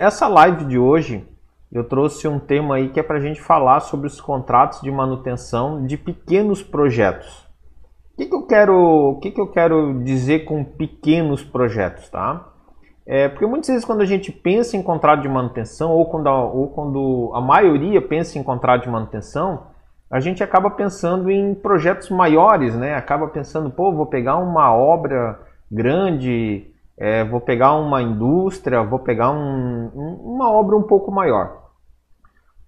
Essa live de hoje eu trouxe um tema aí que é para a gente falar sobre os contratos de manutenção de pequenos projetos. O que, que eu quero, o que, que eu quero dizer com pequenos projetos, tá? É, porque muitas vezes quando a gente pensa em contrato de manutenção ou quando, a, ou quando a maioria pensa em contrato de manutenção, a gente acaba pensando em projetos maiores, né? Acaba pensando, pô, vou pegar uma obra grande, é, vou pegar uma indústria, vou pegar um, um, uma obra um pouco maior.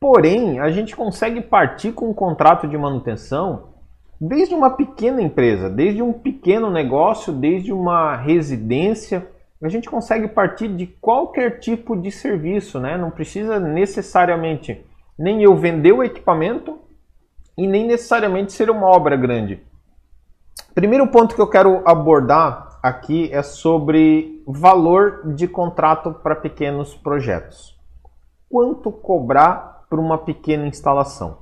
Porém, a gente consegue partir com um contrato de manutenção desde uma pequena empresa, desde um pequeno negócio, desde uma residência. A gente consegue partir de qualquer tipo de serviço, né? Não precisa necessariamente nem eu vender o equipamento e nem necessariamente ser uma obra grande. Primeiro ponto que eu quero abordar aqui é sobre valor de contrato para pequenos projetos. Quanto cobrar por uma pequena instalação?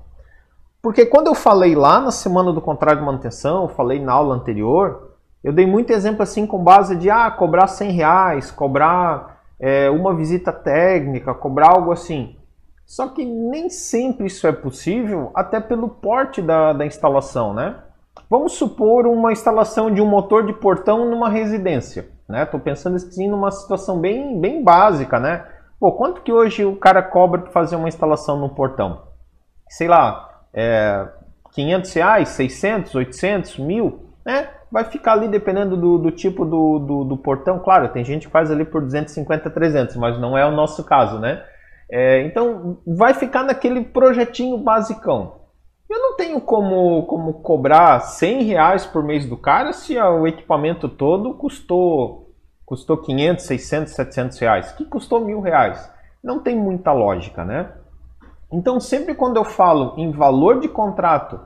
Porque quando eu falei lá na semana do contrato de manutenção, falei na aula anterior, eu dei muito exemplo assim com base de ah, cobrar 100 reais, cobrar é, uma visita técnica, cobrar algo assim. Só que nem sempre isso é possível, até pelo porte da, da instalação, né? Vamos supor uma instalação de um motor de portão numa residência. Né? pensando assim numa situação bem, bem básica, né? Pô, quanto que hoje o cara cobra para fazer uma instalação no portão? Sei lá, é, 500 reais, 600, 800, mil, né? Vai ficar ali dependendo do, do tipo do, do, do, portão. Claro, tem gente que faz ali por 250, 300, mas não é o nosso caso, né? É, então, vai ficar naquele projetinho basicão. Eu não tenho como, como cobrar 100 reais por mês do cara se o equipamento todo custou, custou 500, 600, 700 reais, que custou mil reais. Não tem muita lógica, né? Então, sempre quando eu falo em valor de contrato,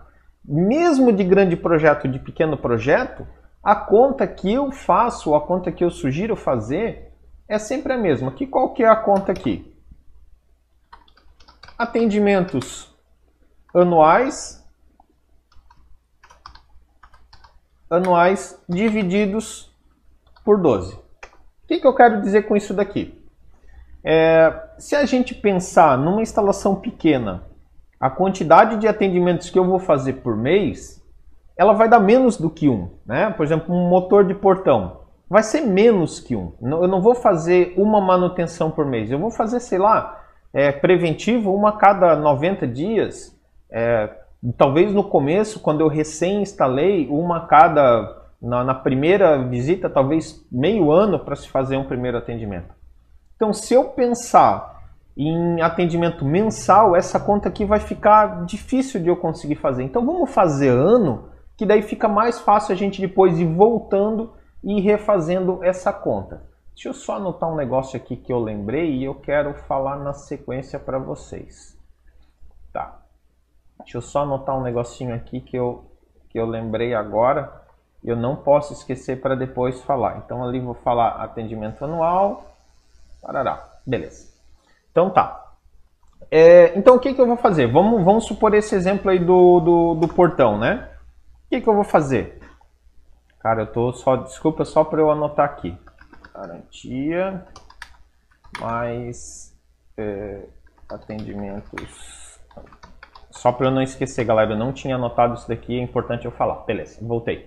mesmo de grande projeto, de pequeno projeto, a conta que eu faço, a conta que eu sugiro fazer, é sempre a mesma. Que qual que é a conta aqui? Atendimentos anuais anuais divididos por 12. O que, que eu quero dizer com isso daqui? É, se a gente pensar numa instalação pequena, a quantidade de atendimentos que eu vou fazer por mês, ela vai dar menos do que um. Né? Por exemplo, um motor de portão vai ser menos que um. Eu não vou fazer uma manutenção por mês, eu vou fazer, sei lá, é, preventivo uma a cada 90 dias é, talvez no começo, quando eu recém instalei, uma cada na, na primeira visita, talvez meio ano para se fazer um primeiro atendimento. Então, se eu pensar em atendimento mensal, essa conta aqui vai ficar difícil de eu conseguir fazer. Então, vamos fazer ano, que daí fica mais fácil a gente depois ir voltando e refazendo essa conta. Deixa eu só anotar um negócio aqui que eu lembrei e eu quero falar na sequência para vocês. Deixa eu só anotar um negocinho aqui que eu, que eu lembrei agora. Eu não posso esquecer para depois falar. Então ali vou falar atendimento anual. Parará. Beleza. Então tá. É, então o que, que eu vou fazer? Vamos, vamos supor esse exemplo aí do, do, do portão, né? O que, que eu vou fazer? Cara, eu tô só, desculpa, só para eu anotar aqui. Garantia mais é, atendimentos só para eu não esquecer, galera, eu não tinha anotado isso daqui, é importante eu falar. Beleza, voltei.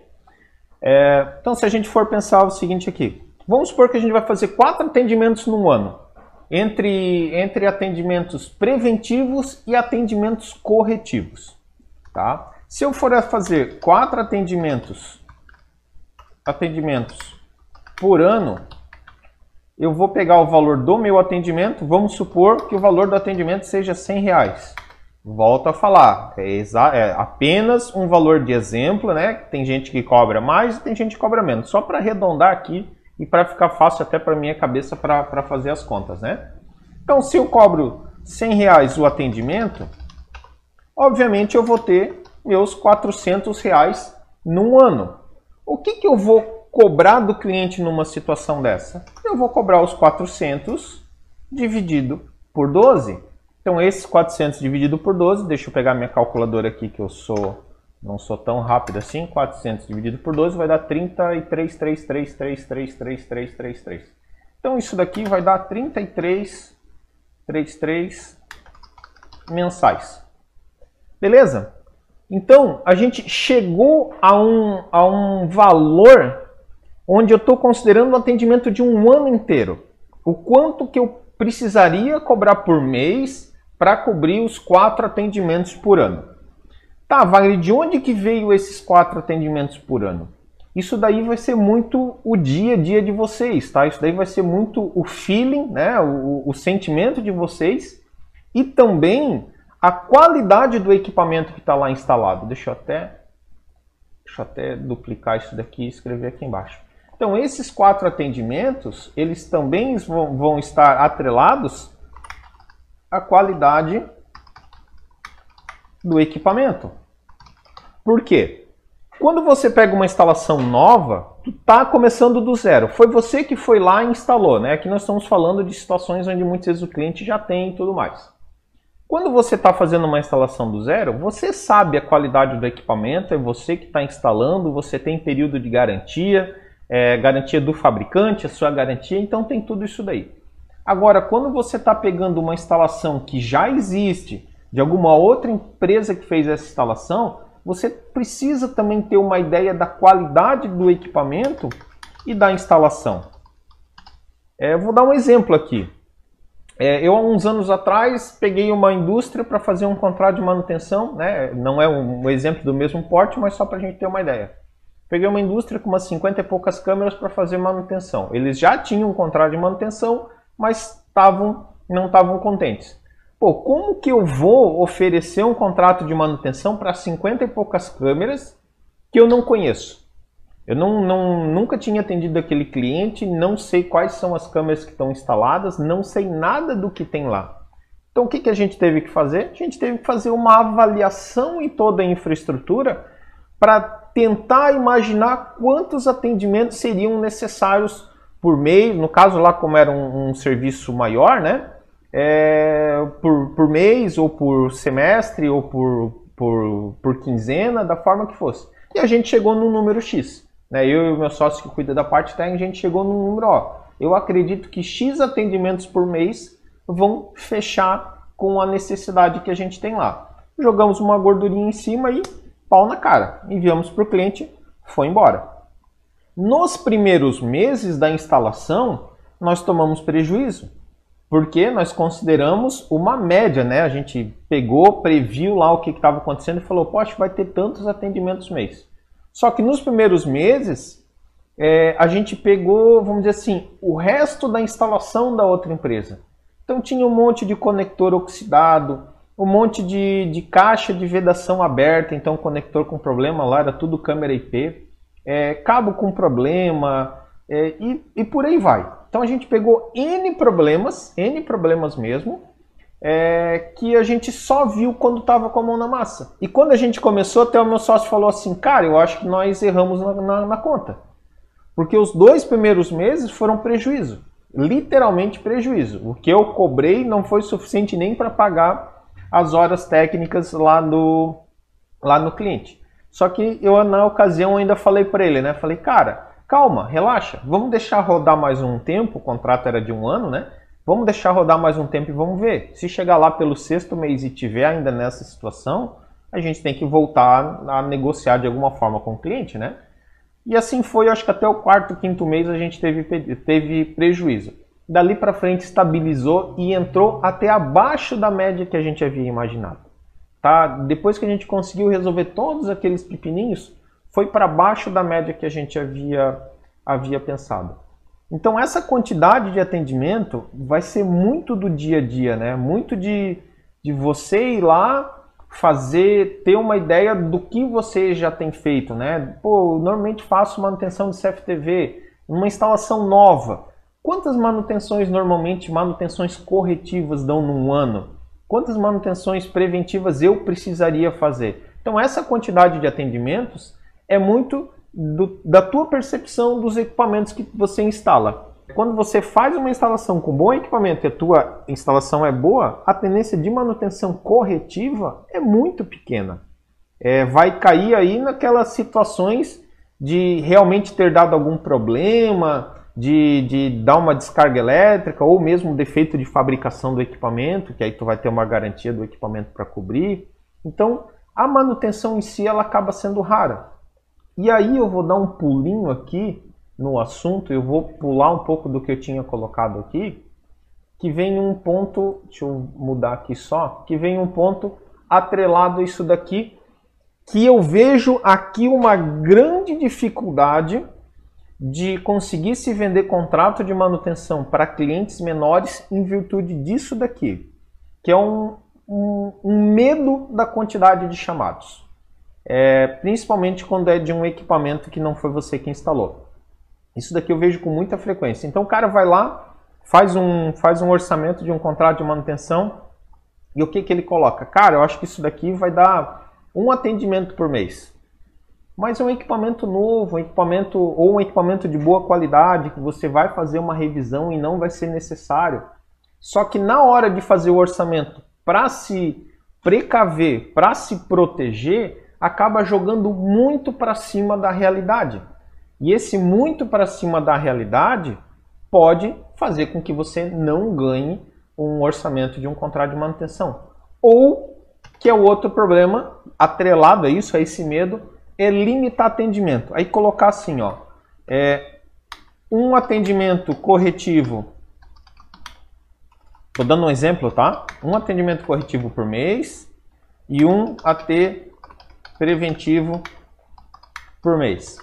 É, então, se a gente for pensar o seguinte aqui, vamos supor que a gente vai fazer quatro atendimentos no ano, entre, entre atendimentos preventivos e atendimentos corretivos. Tá? Se eu for fazer quatro atendimentos, atendimentos por ano, eu vou pegar o valor do meu atendimento, vamos supor que o valor do atendimento seja 100 reais. Volto a falar, é, é, apenas um valor de exemplo, né? Tem gente que cobra mais e tem gente que cobra menos. Só para arredondar aqui e para ficar fácil até para minha cabeça para fazer as contas, né? Então, se eu cobro 100 reais o atendimento, obviamente eu vou ter meus 400 reais num ano. O que, que eu vou cobrar do cliente numa situação dessa? Eu vou cobrar os 400 dividido por 12. Então, esses 400 dividido por 12, deixa eu pegar minha calculadora aqui, que eu sou não sou tão rápido assim, 400 dividido por 12 vai dar 33,333333333. Então, isso daqui vai dar 33 33 mensais. Beleza? Então, a gente chegou a um, a um valor onde eu estou considerando um atendimento de um ano inteiro. O quanto que eu precisaria cobrar por mês para cobrir os quatro atendimentos por ano. Tá, Wagner, de onde que veio esses quatro atendimentos por ano? Isso daí vai ser muito o dia a dia de vocês, tá? Isso daí vai ser muito o feeling, né? O, o sentimento de vocês e também a qualidade do equipamento que está lá instalado. Deixa eu até, deixa eu até duplicar isso daqui e escrever aqui embaixo. Então, esses quatro atendimentos, eles também vão, vão estar atrelados à qualidade do equipamento. Por quê? Quando você pega uma instalação nova, tu está começando do zero. Foi você que foi lá e instalou, né? Aqui nós estamos falando de situações onde muitas vezes o cliente já tem e tudo mais. Quando você está fazendo uma instalação do zero, você sabe a qualidade do equipamento, é você que está instalando, você tem período de garantia, é, garantia do fabricante, a sua garantia, então tem tudo isso daí. Agora, quando você está pegando uma instalação que já existe, de alguma outra empresa que fez essa instalação, você precisa também ter uma ideia da qualidade do equipamento e da instalação. É, vou dar um exemplo aqui. É, eu, há uns anos atrás, peguei uma indústria para fazer um contrato de manutenção, né? não é um exemplo do mesmo porte, mas só para a gente ter uma ideia. Peguei uma indústria com umas 50 e poucas câmeras para fazer manutenção. Eles já tinham um contrato de manutenção, mas tavam, não estavam contentes. Pô, como que eu vou oferecer um contrato de manutenção para 50 e poucas câmeras que eu não conheço? Eu não, não, nunca tinha atendido aquele cliente, não sei quais são as câmeras que estão instaladas, não sei nada do que tem lá. Então o que, que a gente teve que fazer? A gente teve que fazer uma avaliação em toda a infraestrutura para tentar imaginar quantos atendimentos seriam necessários por mês, no caso lá como era um, um serviço maior, né? É, por, por mês ou por semestre ou por, por, por quinzena, da forma que fosse. E a gente chegou no número X. Né? Eu e o meu sócio que cuida da parte técnica, a gente chegou no número, ó, eu acredito que X atendimentos por mês vão fechar com a necessidade que a gente tem lá. Jogamos uma gordurinha em cima e pau na cara. Enviamos para o cliente, foi embora. Nos primeiros meses da instalação, nós tomamos prejuízo, porque nós consideramos uma média, né? A gente pegou, previu lá o que estava acontecendo e falou, poxa, vai ter tantos atendimentos mês. Só que nos primeiros meses, é, a gente pegou, vamos dizer assim, o resto da instalação da outra empresa. Então tinha um monte de conector oxidado, um monte de, de caixa de vedação aberta, então conector com problema lá, era tudo câmera IP, é, cabo com problema é, e, e por aí vai. Então a gente pegou N problemas, N problemas mesmo, é, que a gente só viu quando estava com a mão na massa. E quando a gente começou, até o meu sócio falou assim, cara, eu acho que nós erramos na, na, na conta. Porque os dois primeiros meses foram prejuízo, literalmente prejuízo. O que eu cobrei não foi suficiente nem para pagar as horas técnicas lá no, lá no cliente. Só que eu, na ocasião, ainda falei para ele, né? Falei, cara, calma, relaxa, vamos deixar rodar mais um tempo, o contrato era de um ano, né? Vamos deixar rodar mais um tempo e vamos ver. Se chegar lá pelo sexto mês e tiver ainda nessa situação, a gente tem que voltar a negociar de alguma forma com o cliente, né? E assim foi, acho que até o quarto, quinto mês a gente teve, teve prejuízo dali para frente estabilizou e entrou até abaixo da média que a gente havia imaginado. Tá? Depois que a gente conseguiu resolver todos aqueles pepininhos, foi para baixo da média que a gente havia, havia pensado. Então essa quantidade de atendimento vai ser muito do dia a dia, né? Muito de, de você ir lá fazer, ter uma ideia do que você já tem feito, né? Pô, eu normalmente faço manutenção de CFTV, uma instalação nova. Quantas manutenções normalmente, manutenções corretivas dão num ano? Quantas manutenções preventivas eu precisaria fazer? Então essa quantidade de atendimentos é muito do, da tua percepção dos equipamentos que você instala. Quando você faz uma instalação com bom equipamento e a tua instalação é boa, a tendência de manutenção corretiva é muito pequena. É, vai cair aí naquelas situações de realmente ter dado algum problema, de, de dar uma descarga elétrica ou mesmo defeito de fabricação do equipamento, que aí tu vai ter uma garantia do equipamento para cobrir. Então, a manutenção em si ela acaba sendo rara. E aí eu vou dar um pulinho aqui no assunto, eu vou pular um pouco do que eu tinha colocado aqui, que vem um ponto, deixa eu mudar aqui só, que vem um ponto atrelado a isso daqui, que eu vejo aqui uma grande dificuldade de conseguir se vender contrato de manutenção para clientes menores em virtude disso daqui, que é um, um, um medo da quantidade de chamados. É, principalmente quando é de um equipamento que não foi você que instalou. Isso daqui eu vejo com muita frequência. Então o cara vai lá, faz um, faz um orçamento de um contrato de manutenção e o que, que ele coloca? Cara, eu acho que isso daqui vai dar um atendimento por mês. Mas é um equipamento novo, um equipamento ou um equipamento de boa qualidade que você vai fazer uma revisão e não vai ser necessário. Só que na hora de fazer o orçamento para se precaver, para se proteger, acaba jogando muito para cima da realidade. E esse muito para cima da realidade pode fazer com que você não ganhe um orçamento de um contrato de manutenção. Ou, que é o outro problema, atrelado a isso, a esse medo, é limitar atendimento. Aí colocar assim, ó, é, um atendimento corretivo. Estou dando um exemplo, tá? Um atendimento corretivo por mês e um AT preventivo por mês.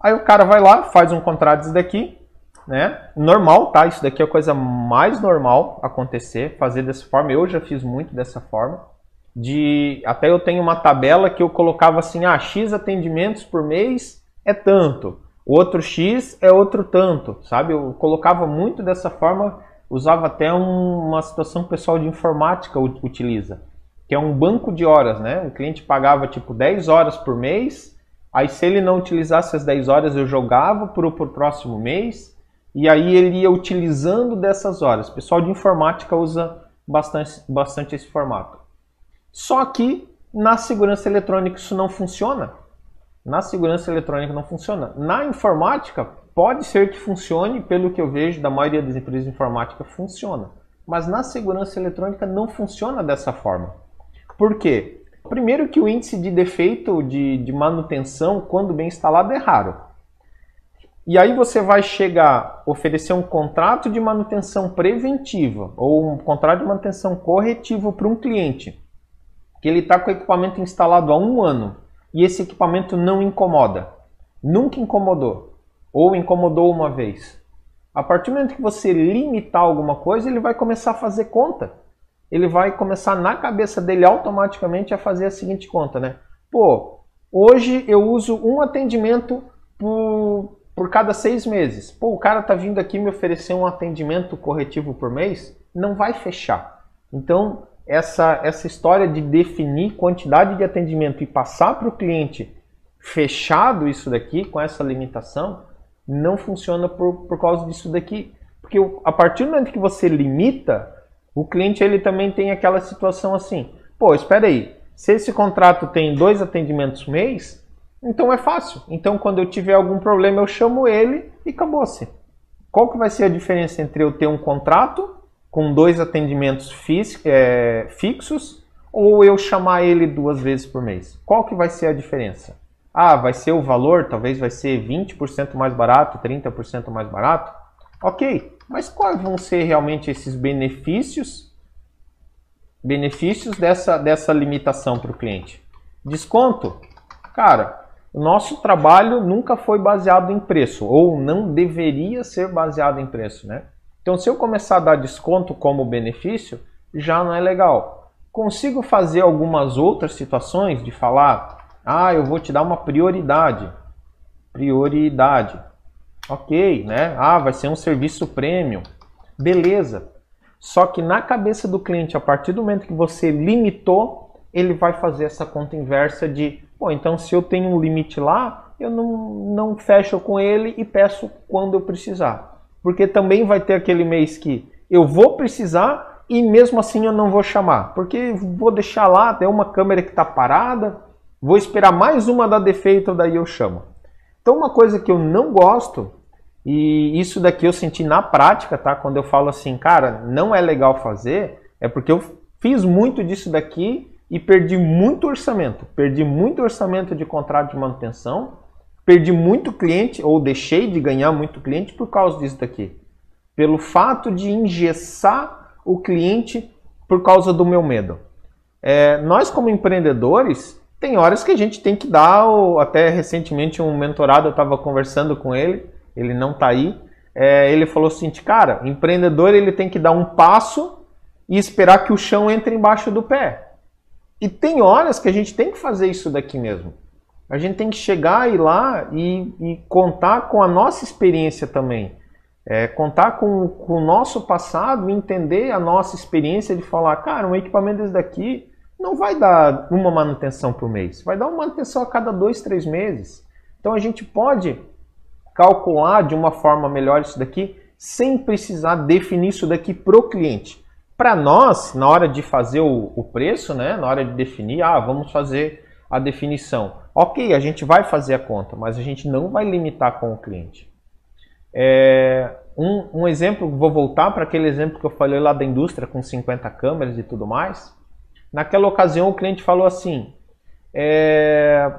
Aí o cara vai lá, faz um contrato desse daqui, né? Normal, tá? Isso daqui é a coisa mais normal acontecer, fazer dessa forma. Eu já fiz muito dessa forma de até eu tenho uma tabela que eu colocava assim, ah, X atendimentos por mês é tanto, outro X é outro tanto, sabe? Eu colocava muito dessa forma, usava até um, uma situação que o pessoal de informática utiliza, que é um banco de horas, né? O cliente pagava tipo 10 horas por mês, aí se ele não utilizasse as 10 horas eu jogava para o próximo mês, e aí ele ia utilizando dessas horas. Pessoal de informática usa bastante, bastante esse formato. Só que na segurança eletrônica isso não funciona. Na segurança eletrônica não funciona. Na informática, pode ser que funcione, pelo que eu vejo da maioria das empresas de informática, funciona. Mas na segurança eletrônica não funciona dessa forma. Por quê? Primeiro que o índice de defeito de, de manutenção, quando bem instalado, é raro. E aí você vai chegar, oferecer um contrato de manutenção preventiva ou um contrato de manutenção corretivo para um cliente que ele está com o equipamento instalado há um ano e esse equipamento não incomoda, nunca incomodou ou incomodou uma vez. A partir do momento que você limitar alguma coisa, ele vai começar a fazer conta. Ele vai começar na cabeça dele automaticamente a fazer a seguinte conta, né? Pô, hoje eu uso um atendimento por, por cada seis meses. Pô, o cara tá vindo aqui me oferecer um atendimento corretivo por mês, não vai fechar. Então, essa, essa história de definir quantidade de atendimento e passar para o cliente fechado isso daqui, com essa limitação, não funciona por, por causa disso daqui. Porque a partir do momento que você limita, o cliente ele também tem aquela situação assim, pô, espera aí, se esse contrato tem dois atendimentos mês, então é fácil. Então quando eu tiver algum problema eu chamo ele e acabou-se. Qual que vai ser a diferença entre eu ter um contrato com dois atendimentos é, fixos ou eu chamar ele duas vezes por mês? Qual que vai ser a diferença? Ah, vai ser o valor, talvez vai ser 20% mais barato, 30% mais barato. Ok, mas quais vão ser realmente esses benefícios? Benefícios dessa, dessa limitação para o cliente. Desconto? Cara, o nosso trabalho nunca foi baseado em preço, ou não deveria ser baseado em preço, né? Então, se eu começar a dar desconto como benefício, já não é legal. Consigo fazer algumas outras situações de falar, ah, eu vou te dar uma prioridade. Prioridade. Ok, né? Ah, vai ser um serviço premium. Beleza. Só que na cabeça do cliente, a partir do momento que você limitou, ele vai fazer essa conta inversa de, pô, então se eu tenho um limite lá, eu não, não fecho com ele e peço quando eu precisar porque também vai ter aquele mês que eu vou precisar e mesmo assim eu não vou chamar, porque vou deixar lá, tem uma câmera que está parada, vou esperar mais uma dar defeito, daí eu chamo. Então uma coisa que eu não gosto E isso daqui eu senti na prática, tá? Quando eu falo assim, cara, não é legal fazer, é porque eu fiz muito disso daqui e perdi muito orçamento. Perdi muito orçamento de contrato de manutenção, perdi muito cliente ou deixei de ganhar muito cliente por causa disso daqui. Pelo fato de engessar o cliente por causa do meu medo. É, nós, como empreendedores, tem horas que a gente tem que dar, até recentemente um mentorado, eu estava conversando com ele, ele não está aí, é, ele falou assim, cara, empreendedor ele tem que dar um passo e esperar que o chão entre embaixo do pé. E tem horas que a gente tem que fazer isso daqui mesmo. A gente tem que chegar e lá e, e contar com a nossa experiência também. É, contar com, com, o nosso passado, entender a nossa experiência de falar, cara, um equipamento desse daqui não vai dar uma manutenção por mês, vai dar uma manutenção a cada dois, três meses. Então a gente pode calcular de uma forma melhor isso daqui sem precisar definir isso daqui para o cliente. Para nós, na hora de fazer o, o, preço, né, na hora de definir, ah, vamos fazer a definição. Ok, a gente vai fazer a conta, mas a gente não vai limitar com o cliente. É, um, um, exemplo, vou voltar para aquele exemplo que eu falei lá da indústria com 50 câmeras e tudo mais. Naquela ocasião o cliente falou assim: é,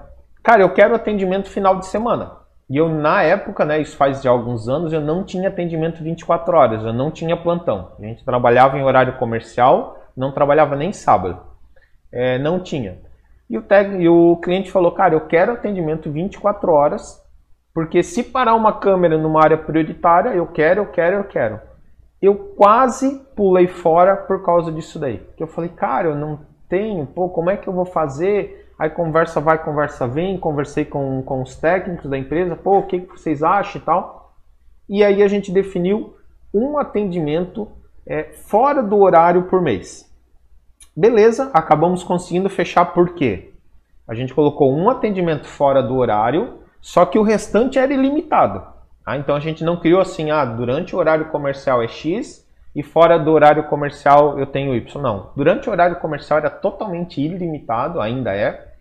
Cara, eu quero atendimento final de semana. E eu, na época, né, isso faz de alguns anos, eu não tinha atendimento 24 horas, eu não tinha plantão. A gente trabalhava em horário comercial, não trabalhava nem sábado. É, não tinha. E o, e o cliente falou: Cara, eu quero atendimento 24 horas porque se parar uma câmera numa área prioritária, eu quero, eu quero, eu quero. Eu quase pulei fora por causa disso daí. Que eu falei, cara, eu não tenho, pô, como é que eu vou fazer? Aí conversa vai, conversa vem, conversei com, com os técnicos da empresa, pô, o que, que vocês acham e tal. E aí a gente definiu um atendimento é, fora do horário por mês. Beleza, acabamos conseguindo fechar por quê? A gente colocou um atendimento fora do horário só que o restante era ilimitado. Tá? Então a gente não criou assim, ah, durante o horário comercial é X e fora do horário comercial eu tenho Y. Não. Durante o horário comercial era totalmente ilimitado, ainda é.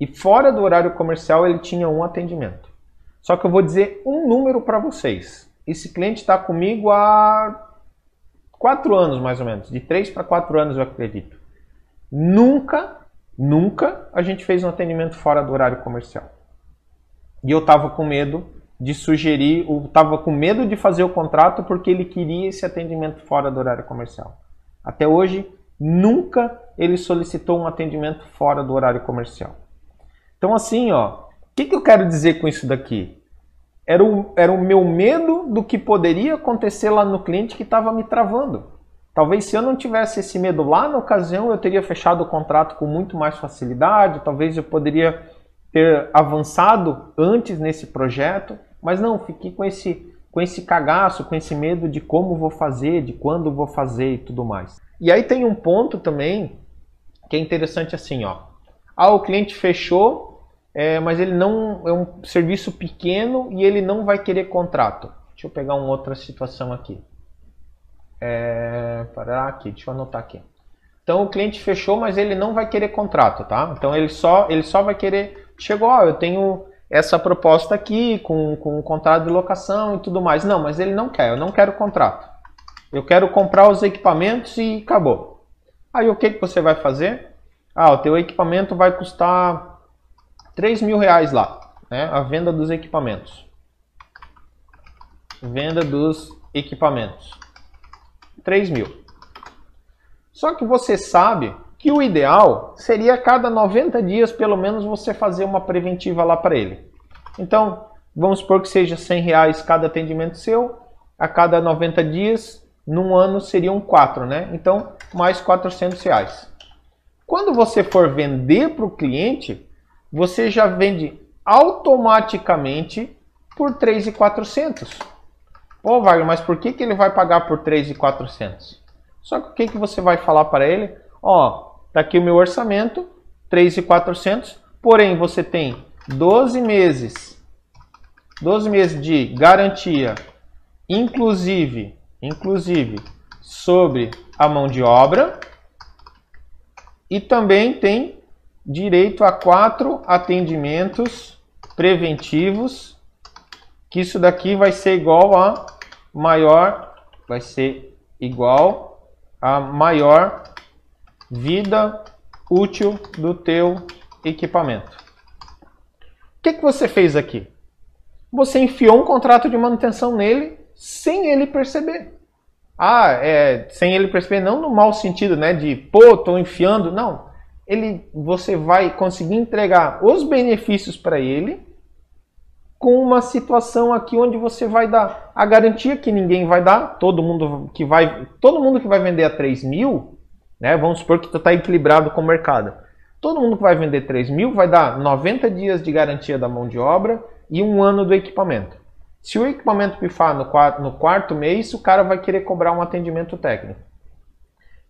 E fora do horário comercial ele tinha um atendimento. Só que eu vou dizer um número para vocês. Esse cliente está comigo há quatro anos, mais ou menos. De três para quatro anos, eu acredito. Nunca, nunca a gente fez um atendimento fora do horário comercial. E eu estava com medo de sugerir, estava com medo de fazer o contrato porque ele queria esse atendimento fora do horário comercial. Até hoje, nunca ele solicitou um atendimento fora do horário comercial. Então, assim, ó, o que, que eu quero dizer com isso daqui? Era o, era o meu medo do que poderia acontecer lá no cliente que estava me travando. Talvez se eu não tivesse esse medo lá na ocasião, eu teria fechado o contrato com muito mais facilidade, talvez eu poderia ter avançado antes nesse projeto, mas não, fiquei com esse com esse cagaço, com esse medo de como vou fazer, de quando vou fazer e tudo mais. E aí tem um ponto também que é interessante assim, ó. Ah, o cliente fechou, é, mas ele não é um serviço pequeno e ele não vai querer contrato. Deixa eu pegar uma outra situação aqui. É, parar aqui, deixa eu anotar aqui. Então o cliente fechou, mas ele não vai querer contrato, tá? Então ele só ele só vai querer chegou, ó, eu tenho essa proposta aqui com, com um contrato de locação e tudo mais. Não, mas ele não quer, eu não quero contrato. Eu quero comprar os equipamentos e acabou. Aí o que, que você vai fazer? Ah, o teu equipamento vai custar 3 mil reais lá, né? A venda dos equipamentos. Venda dos equipamentos. 3 mil. Só que você sabe que o ideal seria cada 90 dias, pelo menos, você fazer uma preventiva lá para ele. Então, vamos supor que seja 100 reais cada atendimento seu, a cada 90 dias, num ano seriam 4, né? Então, mais 400 reais. Quando você for vender para o cliente, você já vende automaticamente por 3,400. Pô, Wagner, mas por que, que ele vai pagar por 3,400? Só que o que, que você vai falar para ele? Ó, Está aqui o meu orçamento, 3,400, porém você tem 12 meses, 12 meses de garantia, inclusive, inclusive sobre a mão de obra, e também tem direito a quatro atendimentos preventivos que isso daqui vai ser igual a maior, vai ser igual a maior vida útil do teu equipamento. O que, que você fez aqui? Você enfiou um contrato de manutenção nele sem ele perceber. Ah, é, sem ele perceber, não no mau sentido, né? De, pô, tô enfiando. Não. Ele, você vai conseguir entregar os benefícios para ele com uma situação aqui onde você vai dar a garantia que ninguém vai dar, todo mundo que vai, todo mundo que vai vender a 3 mil, né? Vamos supor que está equilibrado com o mercado. Todo mundo que vai vender 3 mil vai dar 90 dias de garantia da mão de obra e um ano do equipamento. Se o equipamento pifar no quarto, no quarto mês, o cara vai querer cobrar um atendimento técnico.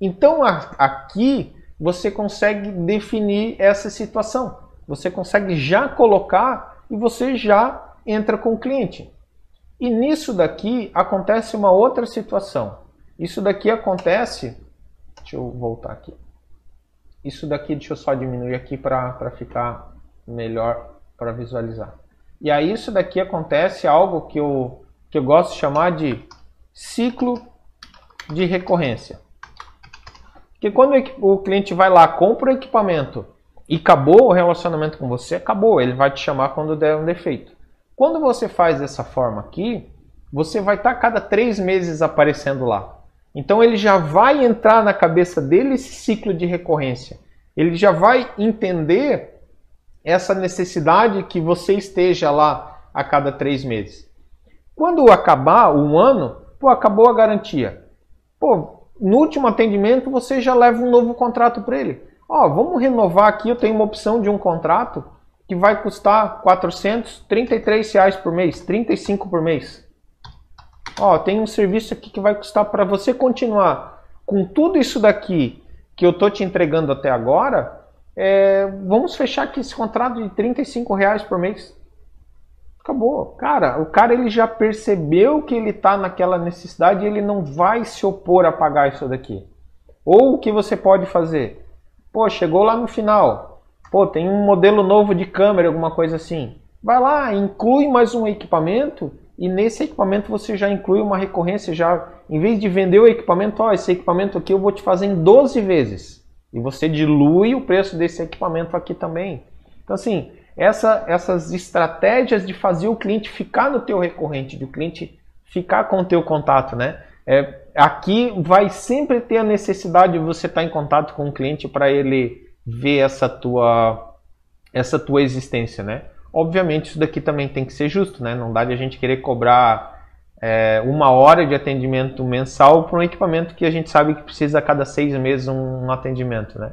Então aqui você consegue definir essa situação. Você consegue já colocar e você já entra com o cliente. E nisso daqui acontece uma outra situação. Isso daqui acontece. Deixa eu voltar aqui. Isso daqui, deixa eu só diminuir aqui para ficar melhor para visualizar. E aí isso daqui acontece algo que eu, que eu gosto de chamar de ciclo de recorrência. Porque quando o cliente vai lá, compra o equipamento e acabou o relacionamento com você, acabou. Ele vai te chamar quando der um defeito. Quando você faz dessa forma aqui, você vai estar tá cada três meses aparecendo lá. Então ele já vai entrar na cabeça dele esse ciclo de recorrência. Ele já vai entender essa necessidade que você esteja lá a cada três meses. Quando acabar um ano, pô, acabou a garantia. Pô, no último atendimento você já leva um novo contrato para ele. Ó, vamos renovar aqui, eu tenho uma opção de um contrato que vai custar 433 reais por mês, 35 por mês. Ó, tem um serviço aqui que vai custar para você continuar com tudo isso daqui que eu tô te entregando até agora, é, vamos fechar aqui esse contrato de 35 reais por mês. Acabou. Cara, o cara ele já percebeu que ele está naquela necessidade e ele não vai se opor a pagar isso daqui. Ou o que você pode fazer? Pô, chegou lá no final. Pô, tem um modelo novo de câmera, alguma coisa assim. Vai lá, inclui mais um equipamento e nesse equipamento você já inclui uma recorrência, já em vez de vender o equipamento, ó, esse equipamento aqui eu vou te fazer em 12 vezes. E você dilui o preço desse equipamento aqui também. Então assim, essa, essas estratégias de fazer o cliente ficar no teu recorrente, de o cliente ficar com o teu contato, né? É, aqui vai sempre ter a necessidade de você estar em contato com o cliente para ele ver essa tua, essa tua existência, né? Obviamente isso daqui também tem que ser justo, né? Não dá de a gente querer cobrar é, uma hora de atendimento mensal para um equipamento que a gente sabe que precisa a cada seis meses um, um atendimento, né?